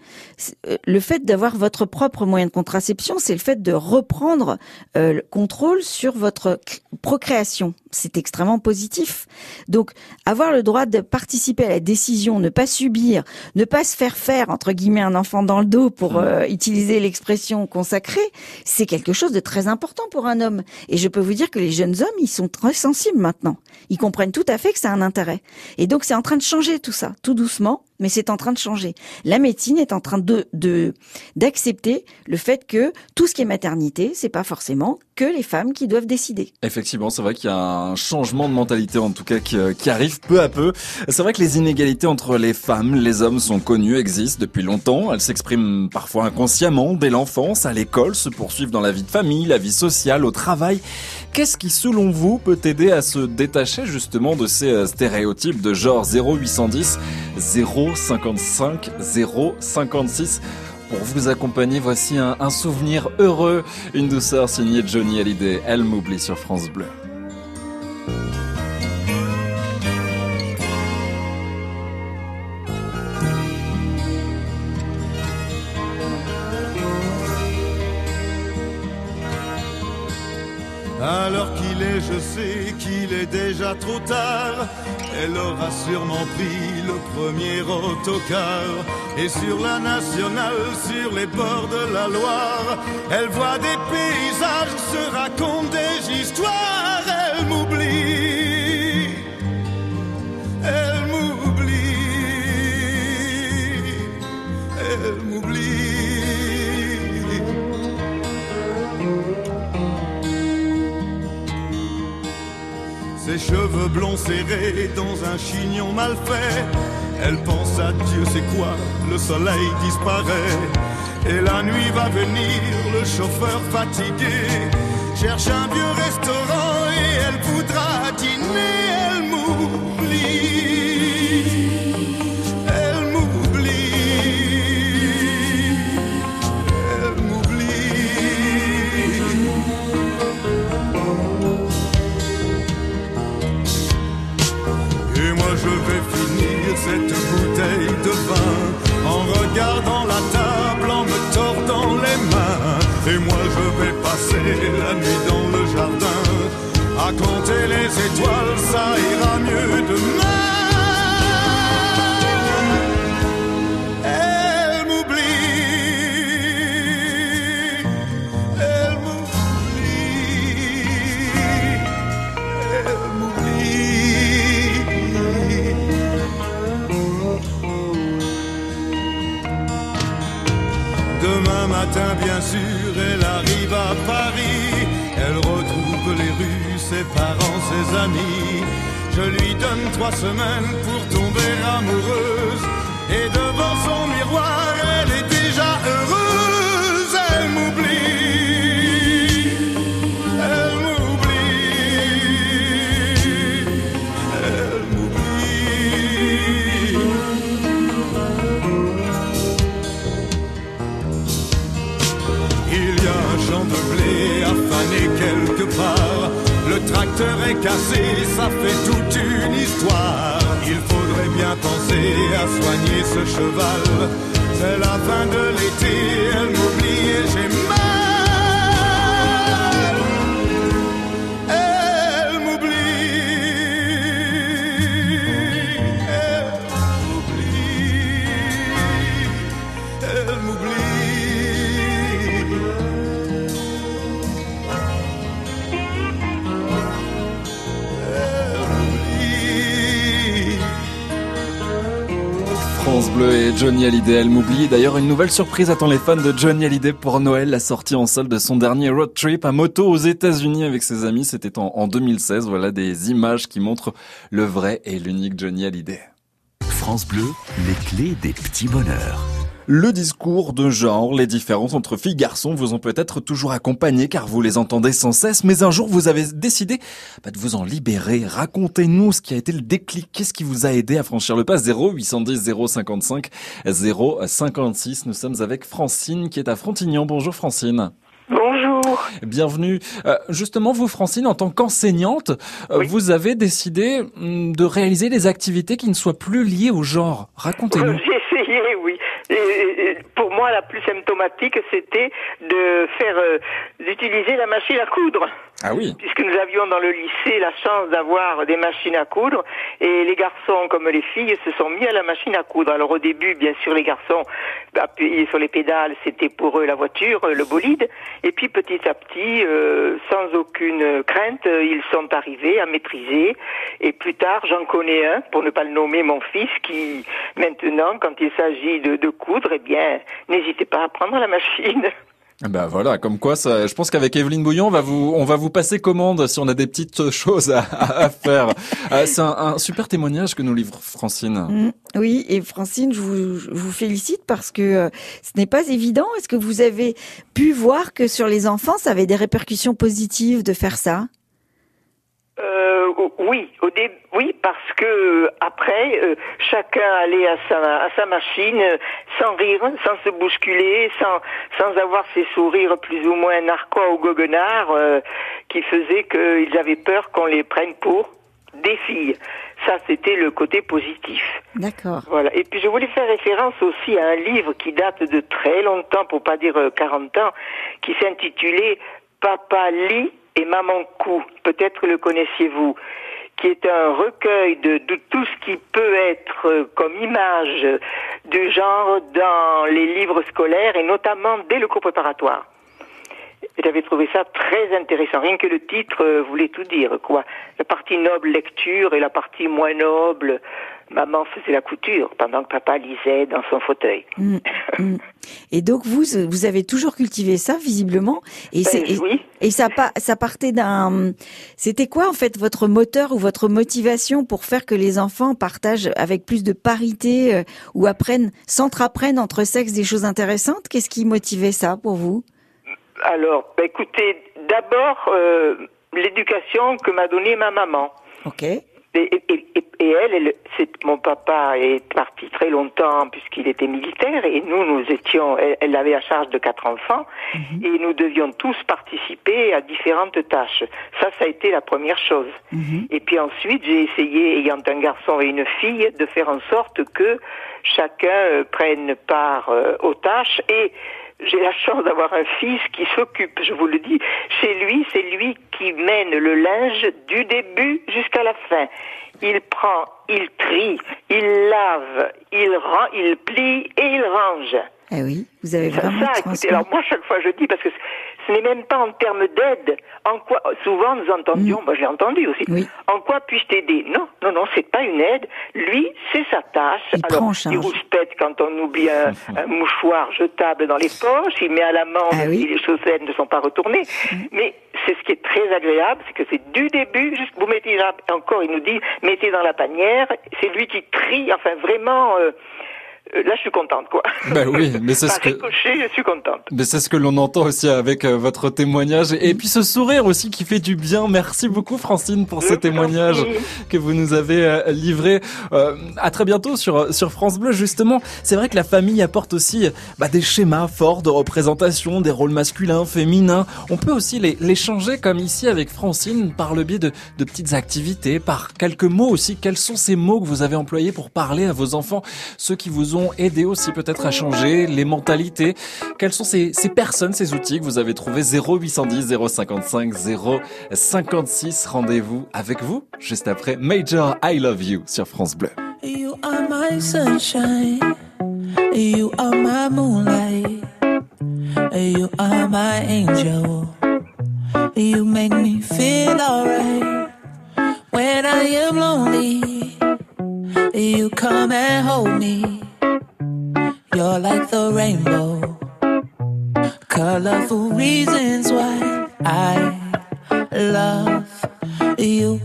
euh, le fait d'avoir votre propre moyen de contraception, c'est le fait de reprendre euh, le contrôle sur votre cr- procréation. C'est extrêmement positif. Donc, avoir le droit de participer à la décision, ne pas subir, ne pas se faire faire, entre guillemets, un enfant dans le dos pour euh, utiliser l'expression consacrée, c'est quelque chose de très important pour un homme. Et je peux vous dire que les jeunes hommes, ils sont très sensibles maintenant. Ils comprennent tout à fait que ça a un intérêt. Et donc, c'est en train de changer tout ça, tout doucement, mais c'est en train de changer. La médecine est en train de d'accepter le fait que tout ce qui est maternité, c'est pas forcément que les femmes qui doivent décider. Effectivement, c'est vrai qu'il y a un changement de mentalité en tout cas qui, euh, qui arrive peu à peu. C'est vrai que les inégalités entre les femmes, les hommes sont connues, existent depuis longtemps. Elles s'expriment parfois inconsciemment dès l'enfance, à l'école, se poursuivent dans la vie de famille, la vie sociale, au travail. Qu'est-ce qui, selon vous, peut aider à se détacher justement de ces euh, stéréotypes de genre 0810, 055, 056 pour vous accompagner, voici un, un souvenir heureux, une douceur signée Johnny Hallyday. Elle m'oublie sur France Bleu. Alors qu'il est, je sais déjà trop tard. Elle aura sûrement pris le premier autocar. Et sur la nationale, sur les bords de la Loire, elle voit des paysages, se raconte des histoires. Elle m'oublie. Elle m'oublie. Elle m'oublie. Ses cheveux blonds serrés dans un chignon mal fait. Elle pense à Dieu, c'est quoi Le soleil disparaît. Et la nuit va venir, le chauffeur fatigué cherche un vieux restaurant et elle voudra dîner. Passer la nuit dans le jardin à compter les étoiles, ça ira mieux demain. Arrive à Paris. Elle retrouve les rues, ses parents, ses amis. Je lui donne trois semaines pour tomber amoureuse. Et devant son miroir, elle est déjà heureuse. Elle m'oublie. Est cassé, ça fait toute une histoire. Il faudrait bien penser à soigner ce cheval. C'est la fin de l'été, elle m'oublie et j'ai France Bleu et Johnny Hallyday, elle m'oublie. D'ailleurs, une nouvelle surprise attend les fans de Johnny Hallyday pour Noël, la sortie en salle de son dernier road trip à moto aux États-Unis avec ses amis. C'était en, en 2016. Voilà des images qui montrent le vrai et l'unique Johnny Hallyday. France Bleu, les clés des petits bonheurs. Le discours de genre, les différences entre filles et garçons vous ont peut-être toujours accompagné car vous les entendez sans cesse, mais un jour vous avez décidé bah, de vous en libérer. Racontez-nous ce qui a été le déclic, qu'est-ce qui vous a aidé à franchir le pas? 0 810 055 056. Nous sommes avec Francine qui est à Frontignan. Bonjour Francine. Bonjour. Bienvenue. Euh, justement, vous, Francine, en tant qu'enseignante, euh, vous avez décidé hum, de réaliser des activités qui ne soient plus liées au genre. Racontez-nous. J'ai essayé, oui. Pour moi, la plus symptomatique, c'était de faire, euh, d'utiliser la machine à coudre. Ah. Puisque nous avions dans le lycée la chance d'avoir des machines à coudre, et les garçons comme les filles se sont mis à la machine à coudre. Alors au début, bien sûr, les garçons appuyaient sur les pédales, c'était pour eux la voiture, le bolide. Et puis petit à petit, euh, sans aucune crainte, ils sont arrivés à maîtriser. Et plus tard, j'en connais un, pour ne pas le nommer, mon fils, qui maintenant, quand il s'agit de, de coudre, eh bien, n'hésitez pas à prendre la machine. Ben voilà, comme quoi, ça, je pense qu'avec Evelyne Bouillon, on va vous, on va vous passer commande si on a des petites choses à, faire. Euh, c'est un, un, super témoignage que nous livre Francine. Mmh, oui, et Francine, je vous, je vous félicite parce que euh, ce n'est pas évident. Est-ce que vous avez pu voir que sur les enfants, ça avait des répercussions positives de faire ça? Euh, oui, au début, oui, parce que après, euh, chacun allait à sa, à sa machine, euh, sans rire, sans se bousculer, sans, sans avoir ces sourires plus ou moins narquois ou goguenards euh, qui faisaient qu'ils avaient peur qu'on les prenne pour des filles. Ça, c'était le côté positif. D'accord. Voilà. Et puis, je voulais faire référence aussi à un livre qui date de très longtemps, pour pas dire 40 ans, qui s'intitulait Papa lit et Maman Cou, peut-être le connaissiez-vous, qui est un recueil de, de, tout ce qui peut être comme image du genre dans les livres scolaires et notamment dès le cours préparatoire. J'avais trouvé ça très intéressant. Rien que le titre voulait tout dire, quoi. La partie noble lecture et la partie moins noble, maman faisait la couture pendant que papa lisait dans son fauteuil. Mmh, mmh. Et donc vous, vous avez toujours cultivé ça visiblement. Et, ben, et, oui. et ça, ça partait d'un. C'était quoi en fait votre moteur ou votre motivation pour faire que les enfants partagent avec plus de parité euh, ou apprennent, s'entre-apprennent entre sexes des choses intéressantes? Qu'est-ce qui motivait ça pour vous? Alors, ben, écoutez, d'abord euh, l'éducation que m'a donnée ma maman. Ok. Et, et, et, et elle, mon papa est parti très longtemps puisqu'il était militaire et nous, nous étions, elle, elle avait à charge de quatre enfants Mhm. et nous devions tous participer à différentes tâches. Ça, ça a été la première chose. Mhm. Et puis ensuite, j'ai essayé, ayant un garçon et une fille, de faire en sorte que chacun euh, prenne part euh, aux tâches et j'ai la chance d'avoir un fils qui s'occupe, je vous le dis, chez lui, c'est lui qui mène le linge du début jusqu'à la fin. Il prend, il trie, il lave, il rend, il plie et il range. Eh oui, vous avez vraiment ça, écoutez, alors moi chaque fois je dis parce que ce n'est même pas en termes d'aide. En quoi, souvent nous entendions, moi j'ai entendu aussi, en quoi puis-je t'aider? Non, non, non, c'est pas une aide. Lui, c'est sa tâche. Il Alors, prend en il charge. rouspète quand on oublie un, un mouchoir jetable dans les poches, il met à l'amende Ah si les chaussettes ne sont pas retournées. Mais c'est ce qui est très agréable, c'est que c'est du début, juste vous mettez encore, il nous dit, mettez dans la panière, c'est lui qui trie, enfin vraiment, euh, là je suis contente quoi. Bah oui, mais c'est ce que je suis contente. mais c'est ce que l'on entend aussi avec euh, votre témoignage et puis ce sourire aussi qui fait du bien. Merci beaucoup Francine pour ce témoignage que vous nous avez euh, livré. Euh, à très bientôt sur sur France Bleu justement. C'est vrai que la famille apporte aussi bah, des schémas forts de représentation des rôles masculins, féminins. On peut aussi les, les changer comme ici avec Francine par le biais de, de petites activités, par quelques mots aussi. Quels sont ces mots que vous avez employés pour parler à vos enfants, ceux qui vous ont aidé aussi peut-être à changer les mentalités Quelles sont ces, ces personnes, ces outils que vous avez trouvés? 0810 055 056 Rendez-vous avec vous juste après Major I Love You sur France Bleu. You are my sunshine. You are my moonlight. You are my angel. You make me feel alright. When I am lonely, you come and hold me. You're like the rainbow. Colorful reasons why I love you.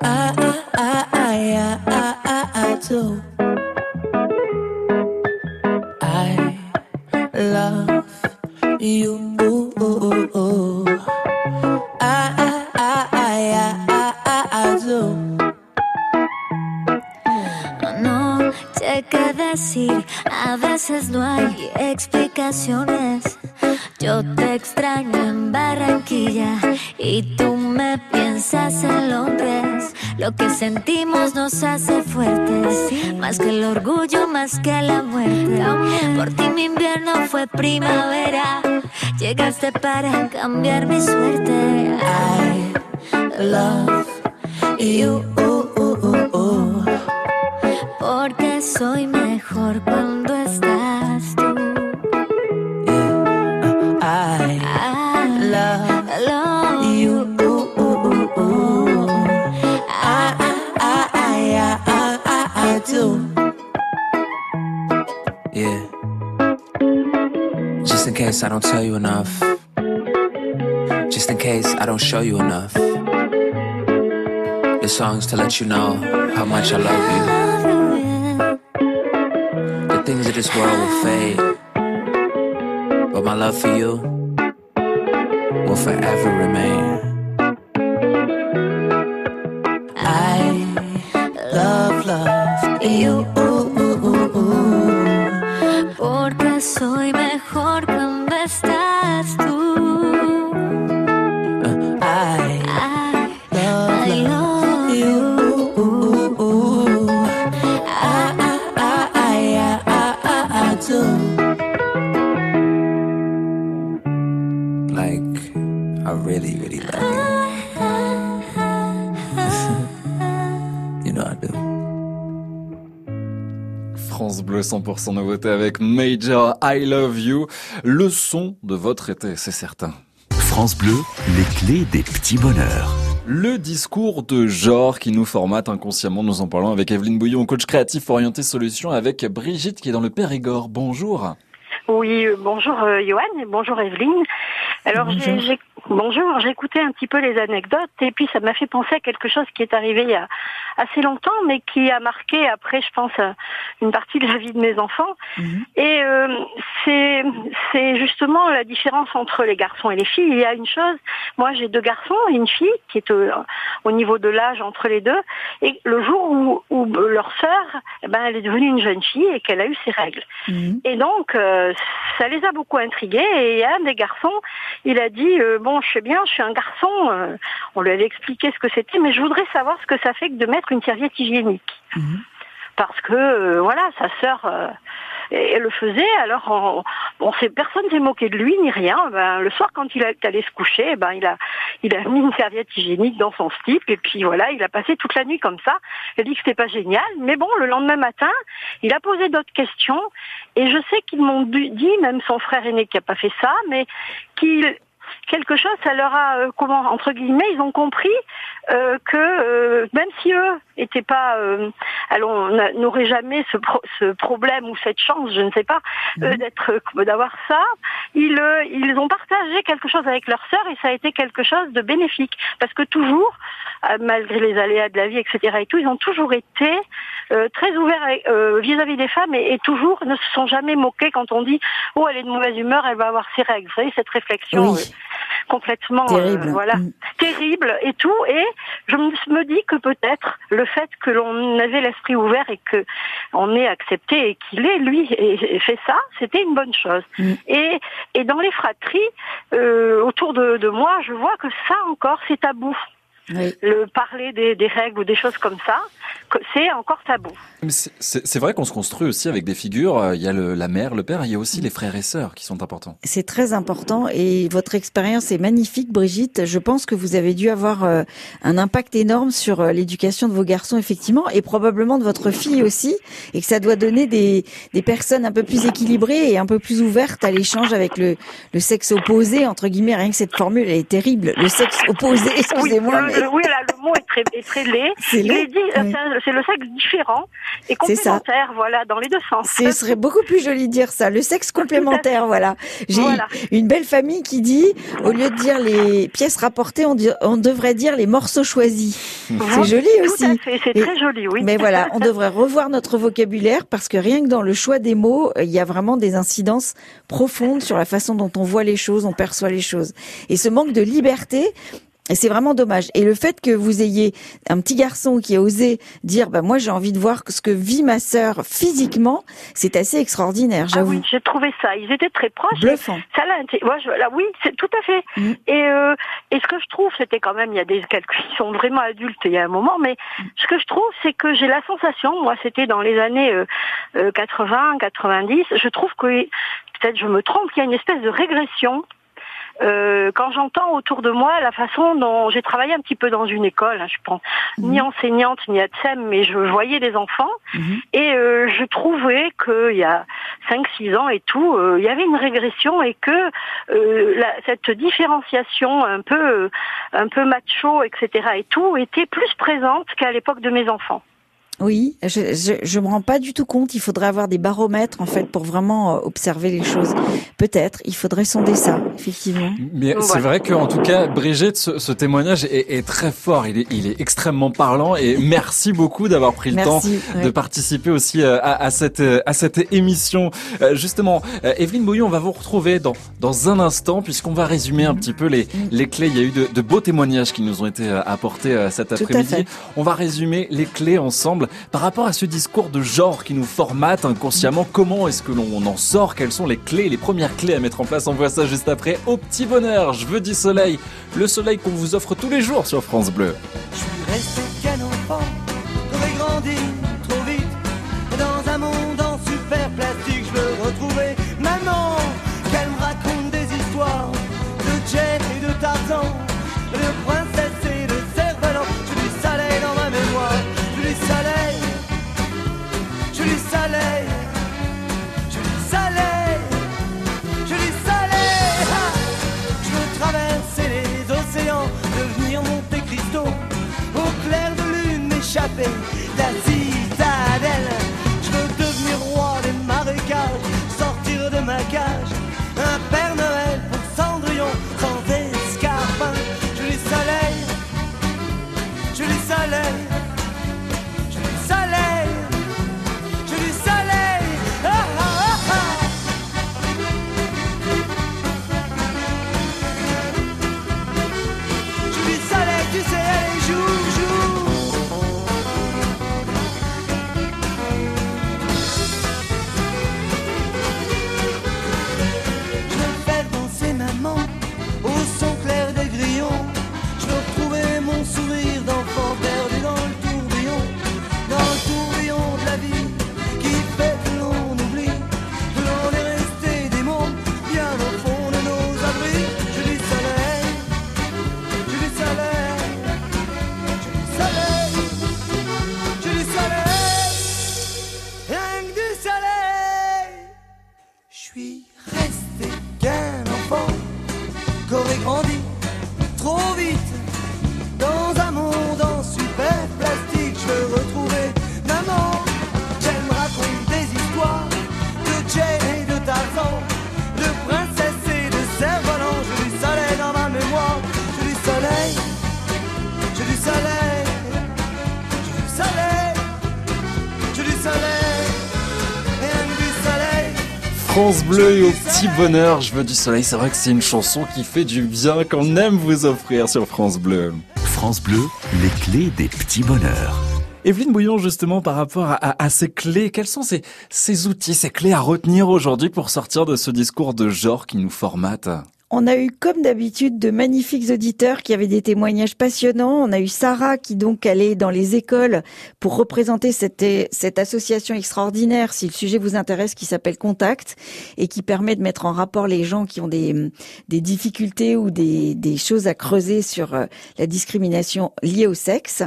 I, I, I, I, I, I, I do. I love you. Veces no hay explicaciones. Yo te extraño en Barranquilla y tú me piensas en Londres. Lo que sentimos nos hace fuertes, más que el orgullo, más que la muerte. Por ti mi invierno fue primavera, llegaste para cambiar mi suerte. I love you. Porque soy mejor cuando case I don't tell you enough. Just in case I don't show you enough. The song's to let you know how much I love you. The things of this world will fade. But my love for you will forever remain. You. you know I do. France Bleu 100% nouveauté avec Major I Love You. Le son de votre été, c'est certain. France Bleu, les clés des petits bonheurs. Le discours de genre qui nous formate inconsciemment, nous en parlons avec Evelyne Bouillon, coach créatif orienté solution, avec Brigitte qui est dans le Périgord. Bonjour. Oui, euh, bonjour euh, Johan et bonjour Evelyne. Alors j'ai- bonjour, écouté un petit peu les anecdotes et puis ça m'a fait penser à quelque chose qui est arrivé il y a assez longtemps mais qui a marqué après je pense une partie de la vie de mes enfants. Et euh, c'est c'est justement la différence entre les garçons et les filles. Il y a une chose, moi j'ai deux garçons et une fille qui est au, au niveau de l'âge entre les deux. Et le jour où, où leur sœur, eh ben, elle est devenue une jeune fille et qu'elle a eu ses règles. Et donc euh, ça les a beaucoup intrigués. Et un des garçons, il a dit euh, bon, je sais bien, je suis un garçon. euh, on lui avait expliqué ce que c'était, mais je voudrais savoir ce que ça fait que de mettre une serviette hygiénique parce que euh, voilà, sa sœur euh, elle le faisait. Alors on, on sait, personne s'est moqué de lui ni rien. Ben, le soir, quand il est allé se coucher, ben il a il a mis une serviette hygiénique dans son slip et puis voilà, il a passé toute la nuit comme ça. Il a dit que c'était pas génial, mais bon, le lendemain matin, il a posé d'autres questions et je sais qu'ils m'ont dit, même son frère aîné qui a pas fait ça, mais qu'il quelque chose, ça leur a, euh, comment, entre guillemets, ils ont compris euh, que euh, même si eux n'étaient pas, euh, allons, n'auraient jamais ce, ce, problème ou cette chance, je ne sais pas, mhm. d'être, d'avoir ça, ils, ils ont partagé quelque chose avec leur sœur et ça a été quelque chose de bénéfique parce que toujours, malgré les aléas de la vie, etc. et tout, ils ont toujours été très ouverts vis-à-vis des femmes et, toujours ne se sont jamais moqués quand on dit oh elle est de mauvaise humeur, elle va avoir ses règles. Vous savez cette réflexion complètement terrible. voilà mm. terrible et tout et je me dis que peut-être le fait que l'on avait l'esprit ouvert et que on ait accepté et qu'il ait lui fait ça, c'était une bonne chose. Mm. Et, et dans les fratries, euh, autour de, de moi, je vois que ça encore, c'est tabou. Le parler des, des, règles ou des choses comme ça, c'est encore tabou. C'est vrai qu'on se construit aussi avec des figures. Euh, il y a le, la mère, le père, il y a aussi les frères et sœurs qui sont importants. C'est très important et votre expérience est magnifique, Brigitte. Je pense que vous avez dû avoir euh, un impact énorme sur euh, l'éducation de vos garçons, effectivement, et probablement de votre fille aussi, et que ça doit donner des, des personnes un peu plus équilibrées et un peu plus ouvertes à l'échange avec le, le sexe opposé, entre guillemets. Rien que cette formule, elle est terrible. Le sexe opposé, excusez-moi. Oui, oui, là, le mot est très, est très laid. C'est c'est le sexe différent et complémentaire, voilà, dans les deux sens. Ce serait beaucoup plus joli de dire ça, le sexe complémentaire, voilà. J'ai une belle famille qui dit, au lieu de dire les pièces rapportées, on, on devrait dire les morceaux choisis. C'est joli aussi. c'est très joli, oui. Mais voilà, on devrait revoir notre vocabulaire parce que rien que dans le choix des mots, il y a vraiment des incidences profondes sur la façon dont on voit les choses, on perçoit les choses. Et ce manque de liberté, et c'est vraiment dommage. Et le fait que vous ayez un petit garçon qui a osé dire, bah moi j'ai envie de voir ce que vit ma sœur physiquement, c'est assez extraordinaire, ah j'avoue. oui, j'ai trouvé ça. Ils étaient très proches. Bluffant. Ça l'a, là, oui, c'est tout à fait. Mm. Et, euh, et ce que je trouve, c'était quand même, il y a des calculs qui sont vraiment adultes il y a un moment, mais ce que je trouve, c'est que j'ai la sensation, moi c'était dans les années euh, 80, euh, 90, je trouve que peut-être je me trompe, qu'il y a une espèce de régression euh, quand j'entends autour de moi la façon dont j'ai travaillé un petit peu dans une école, hein, je pense ni mhm. enseignante ni ATSEM, mais je voyais des enfants mhm. et euh, je trouvais qu'il y a 5-6 ans et tout, euh, il y avait une régression et que la, cette différenciation un peu un peu macho, etc. et tout était plus présente qu'à l'époque de mes enfants. Oui, je, je, je me rends pas du tout compte. Il faudrait avoir des baromètres en fait pour vraiment euh, observer les choses. Peut-être, il faudrait sonder ça, effectivement. Mais c'est vrai qu'en tout cas, Brigitte, ce, ce témoignage est, est, très fort. Il est, il est extrêmement parlant et merci beaucoup d'avoir pris le temps de participer aussi euh, à, à, cette à cette émission. Euh, justement, Evelyne Bouillon, on va vous retrouver dans dans un instant puisqu'on va résumer un petit peu les les clés. Il y a eu de, de beaux témoignages qui nous ont été apportés cet après-midi. On va résumer les clés ensemble par rapport à ce discours de genre qui nous formate inconsciemment, comment est-ce que l'on en sort? Quelles sont les clés, les premières clés à mettre en place? On voit ça juste après. Au petit bonheur, je veux du soleil. Le soleil qu'on vous offre tous les jours sur France Bleu. shopping. That's France Bleu et au petit bonheur, je veux du soleil. C'est vrai que c'est une chanson qui fait du bien qu'on aime vous offrir sur France Bleu. France Bleu, les clés des petits bonheurs. Evelyne Bouillon, justement, par rapport à, à- à ces clés, quels sont ces, ces outils, ces clés à retenir aujourd'hui pour sortir de ce discours de genre qui nous formate? On a eu, comme d'habitude, de magnifiques auditeurs qui avaient des témoignages passionnants. On a eu Sarah qui donc allait dans les écoles pour représenter cette, cette association extraordinaire, si le sujet vous intéresse, qui s'appelle Contact et qui permet de mettre en rapport les gens qui ont des, des difficultés ou des, des choses à creuser sur euh, la discrimination liée au sexe.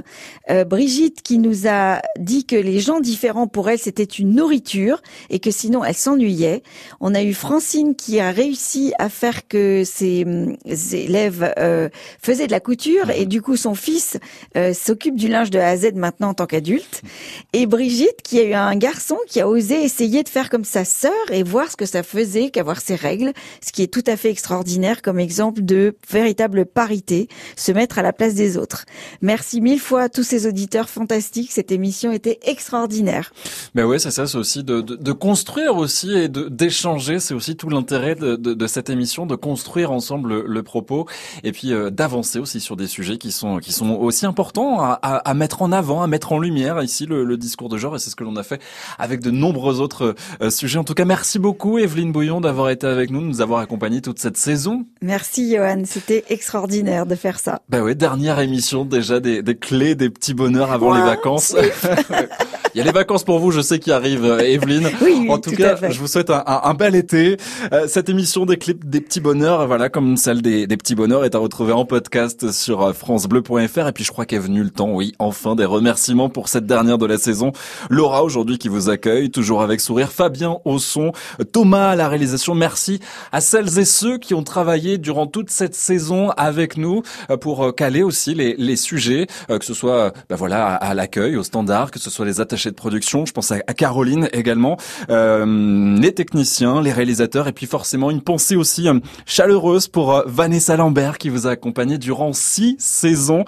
Euh, Brigitte qui nous a dit que les gens différents pour elle c'était une nourriture et que sinon elle s'ennuyait. On a eu Francine qui a réussi à faire que ses, ses élèves euh, faisaient de la couture et du coup son fils euh, s'occupe du linge de A à Z maintenant en tant qu'adulte. Et Brigitte qui a eu un garçon qui a osé essayer de faire comme sa sœur et voir ce que ça faisait qu'avoir ses règles, ce qui est tout à fait extraordinaire comme exemple de véritable parité, se mettre à la place des autres. Merci mille fois à tous ces auditeurs fantastiques. Cette émission était extraordinaire. Ben ouais, c'est ça, c'est aussi de, de, de construire aussi et d'échanger. C'est aussi tout l'intérêt de, de, de cette émission, de construire ensemble le, propos et puis euh, d'avancer aussi sur des sujets qui sont qui sont aussi importants à, à, à mettre en avant, à mettre en lumière ici le, le discours de genre et c'est ce que l'on a fait avec de nombreux autres euh, sujets. En tout cas, merci beaucoup Evelyne Bouillon d'avoir été avec nous, de nous avoir accompagnés toute cette saison. Merci Johan, c'était extraordinaire de faire ça. Ben ouais, dernière émission déjà des, des clés des petits bonheurs avant les Ouah, vacances. Il y a les vacances pour vous, je sais, qui arrivent, euh, Evelyne. Oui, oui, en tout, tout cas, je vous souhaite un, un- un bel été. Euh, cette émission des clips des petits bonheurs, voilà, comme celle des, des petits bonheurs, est à retrouver en podcast sur euh, francebleu.fr. Et puis, je crois qu'est venu le temps, oui, enfin, des remerciements pour cette dernière de la saison. Laura, aujourd'hui, qui vous accueille, toujours avec sourire. Fabien au son, Thomas à la réalisation. Merci à celles et ceux qui ont travaillé durant toute cette saison avec nous euh, pour euh, caler aussi les, les sujets, que ce soit ben voilà à, l'accueil, au standard, que ce soit les attachés de production. Je pense à, Caroline également, euh, les techniciens, les réalisateurs, et puis forcément une pensée aussi chaleureuse pour euh, Vanessa Lambert qui vous a accompagné durant six saisons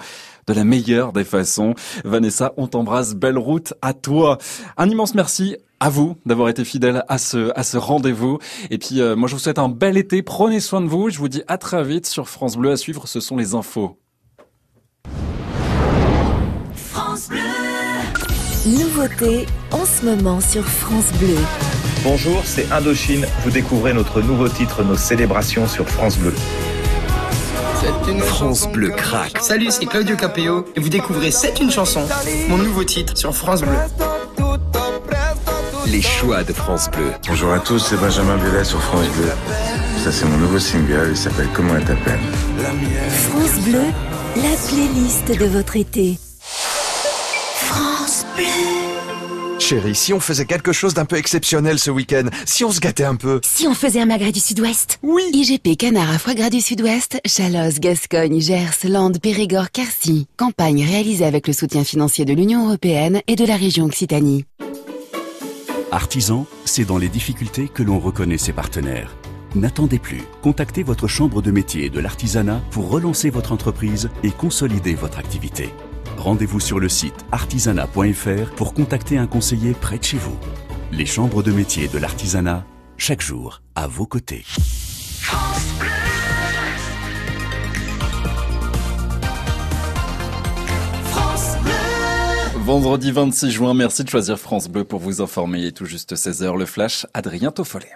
de la meilleure des façons. Vanessa, on t'embrasse, belle route à toi. Un immense merci à vous d'avoir été fidèle à ce, rendez-vous. Et puis, euh, moi, je vous souhaite un bel été. Prenez soin de vous. Je vous dis à très vite sur France Bleu. À suivre, ce sont les infos. France Bleu. Nouveauté en ce moment sur France Bleu. Bonjour, c'est Indochine. Vous découvrez notre nouveau titre, nos célébrations sur France Bleu. France Bleu craque. Salut, c'est Claudio Capéo et vous découvrez C'est une chanson, mon nouveau titre sur France Bleu. Les choix de France Bleu. Bonjour à tous, c'est Benjamin Biolay sur France Bleu. Ça, c'est mon nouveau single, il s'appelle Comment elle t'appelle France Bleu, la playlist de votre été. France Bleu. Chérie, si on faisait quelque chose d'un peu exceptionnel ce week-end, si on se gâtait un peu. Si on faisait un magret du Sud-Ouest Oui IGP Canard à foie gras du Sud-Ouest, Chalosse, Gascogne, Gers, Landes, Périgord, Quercy. Campagne réalisée avec le soutien financier de l'Union Européenne et de la région Occitanie. Artisan, c'est dans les difficultés que l'on reconnaît ses partenaires. N'attendez plus. Contactez votre chambre de métier et de l'artisanat pour relancer votre entreprise et consolider votre activité. Rendez-vous sur le site artisanat.fr pour contacter un conseiller près de chez vous. Les chambres de métier et de l'artisanat, chaque jour, à vos côtés. Vendredi 26 juin, merci de choisir France Bleu pour vous informer. Est tout juste 16h, le flash, Adrien Toffollet.